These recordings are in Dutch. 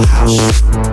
house.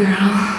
girl.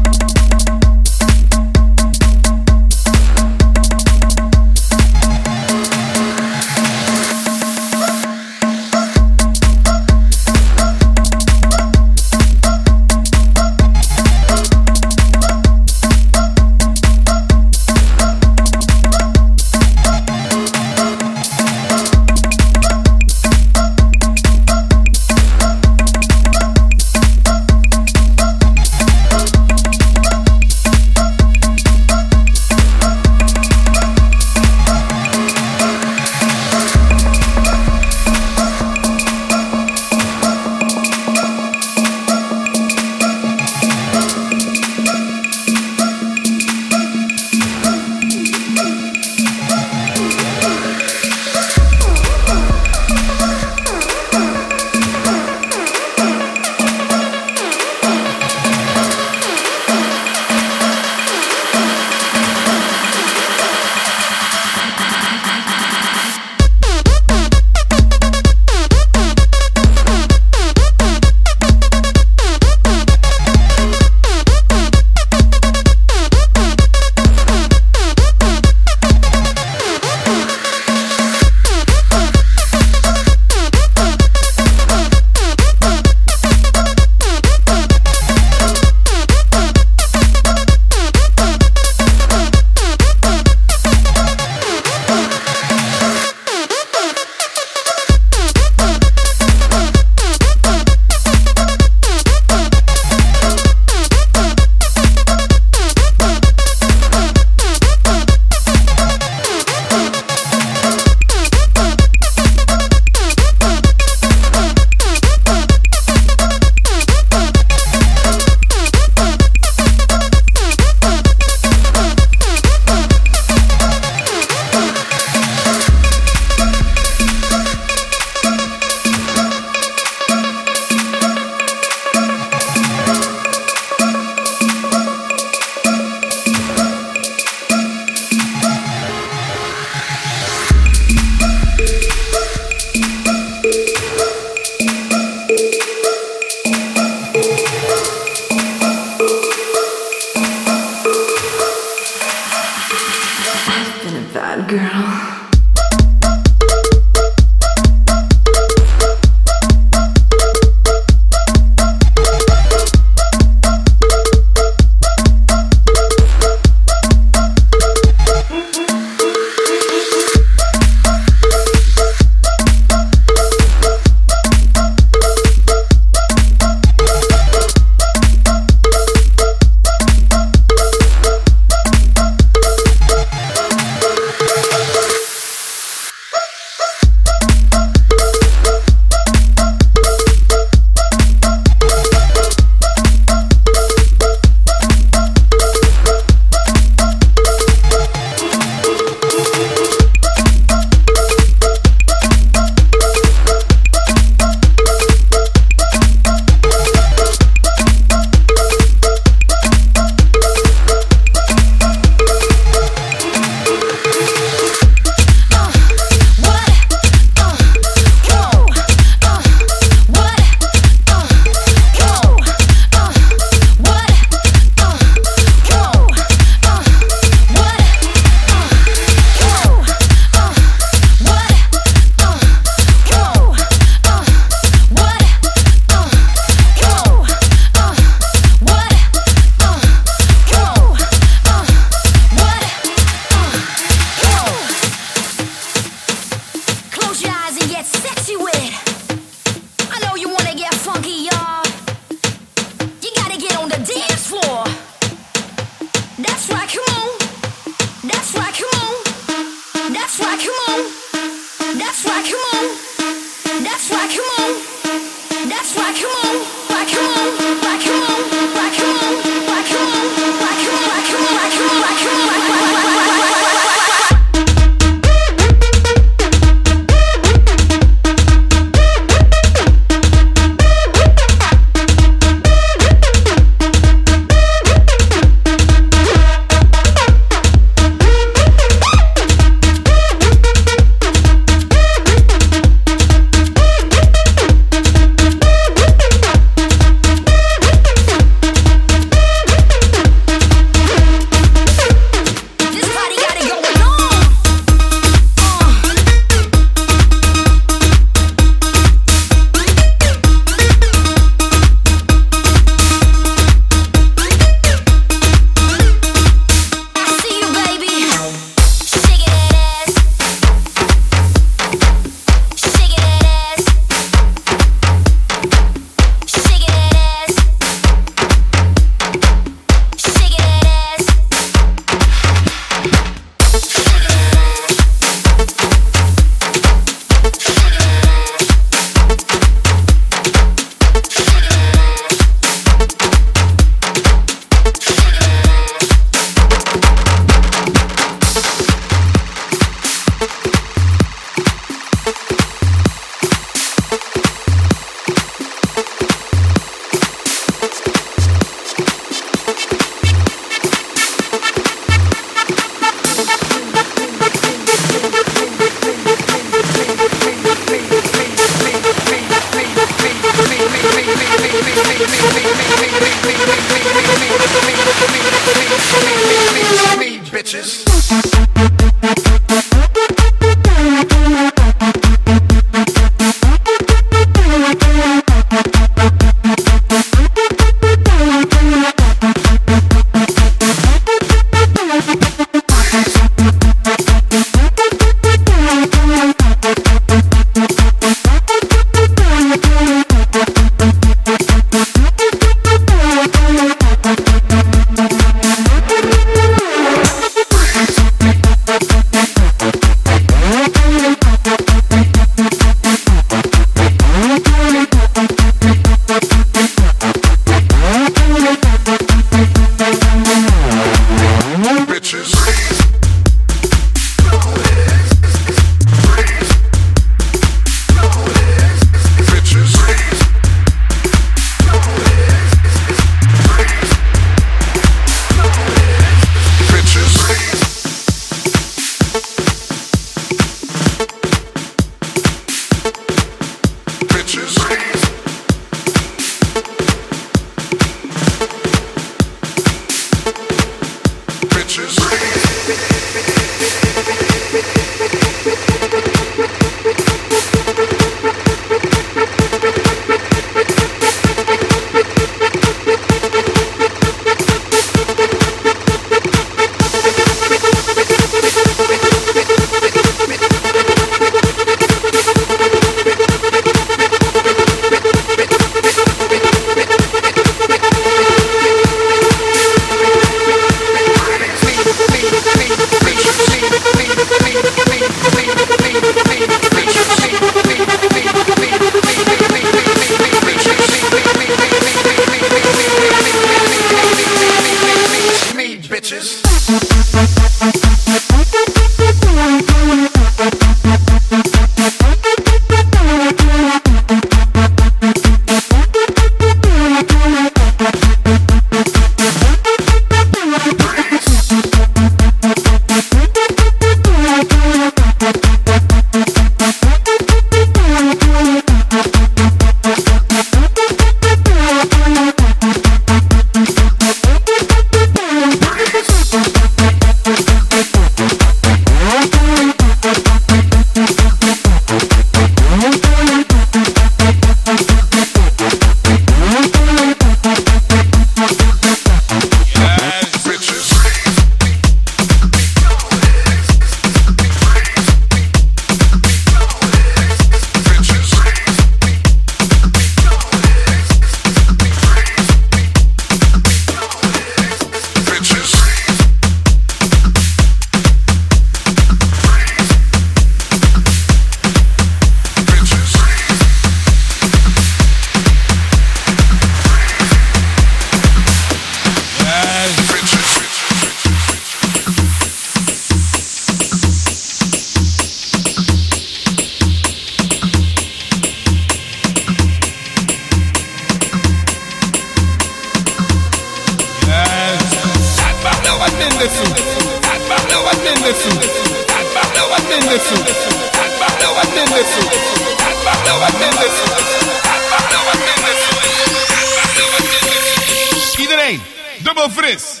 Iedereen, dubbel fris.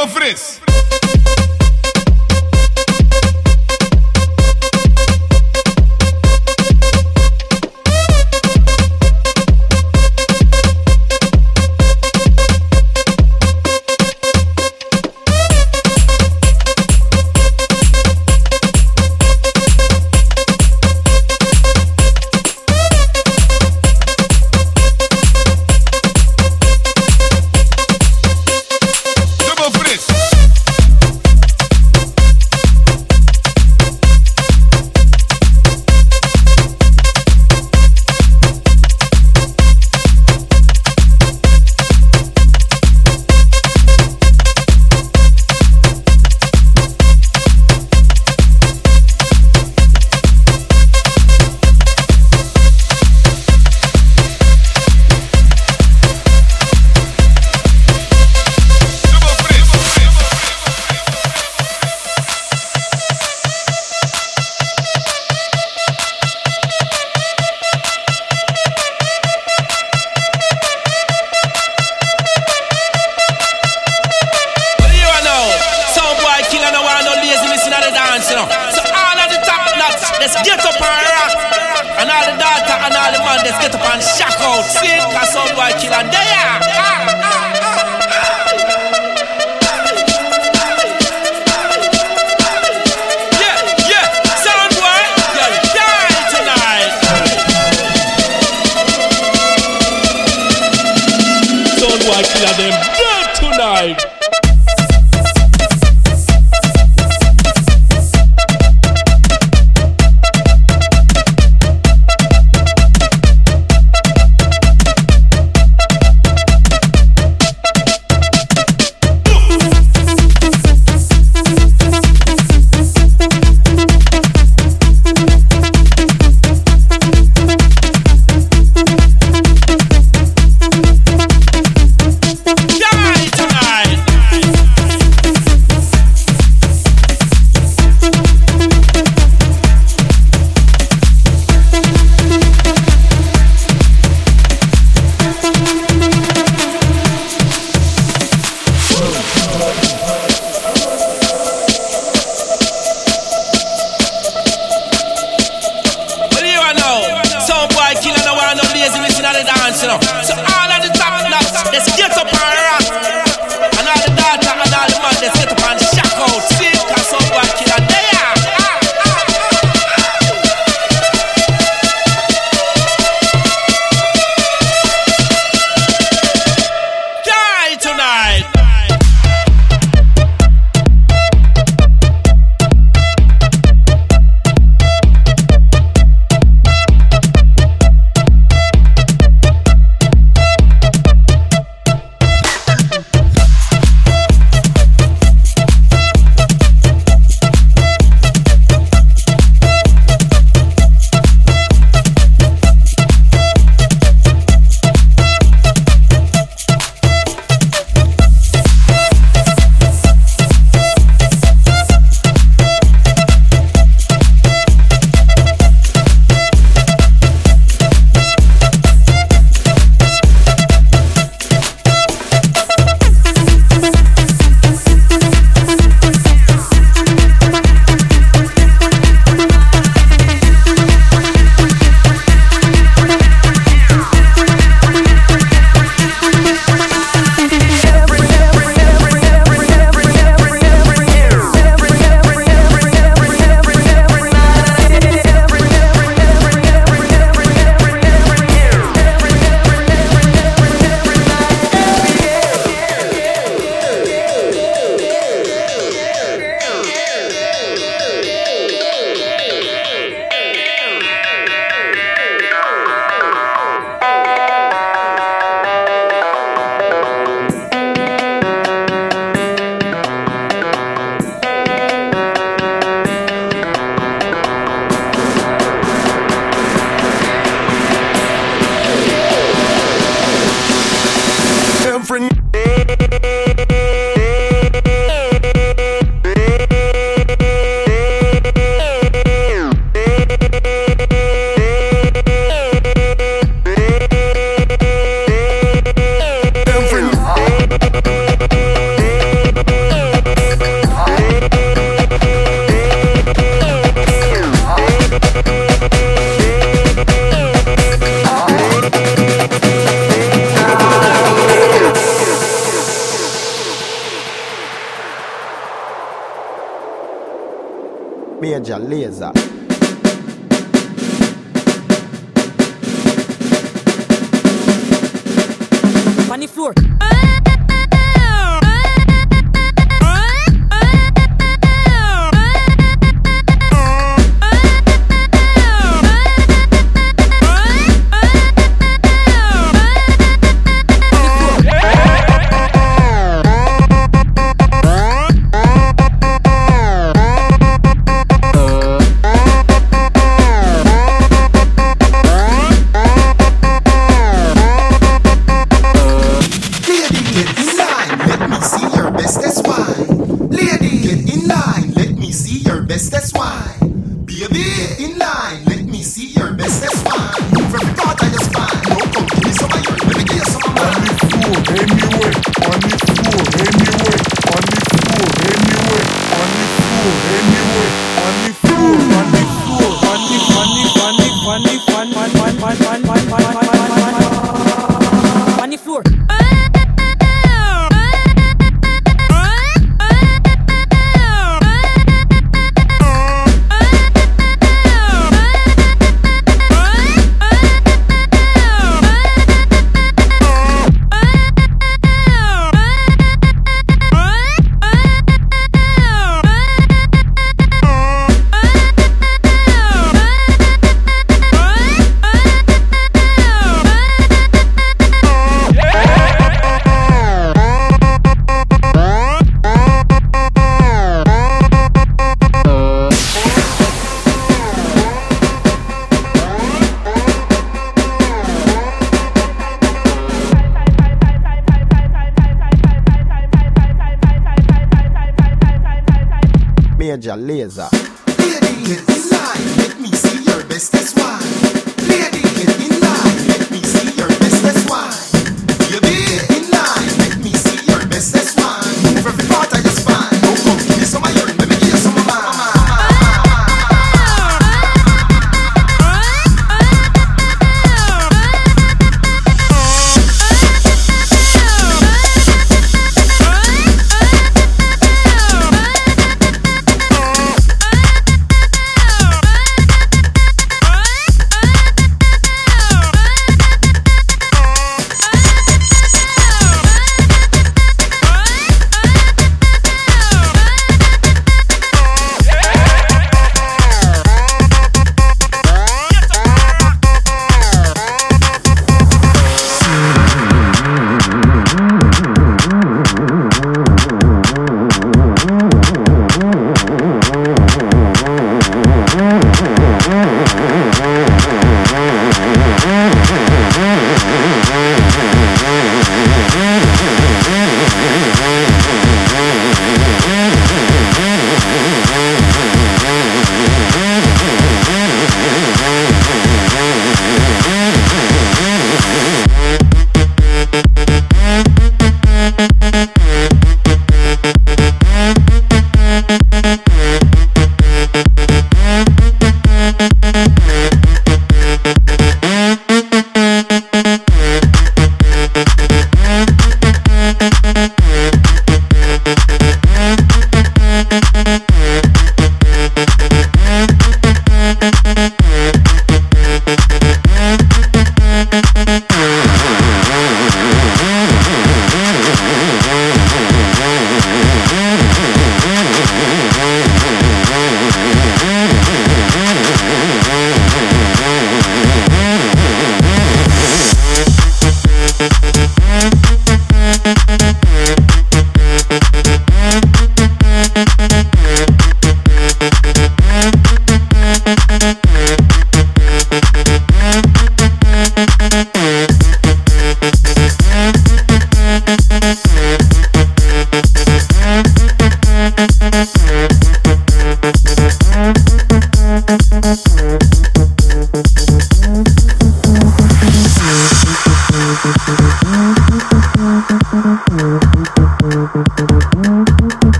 conferência.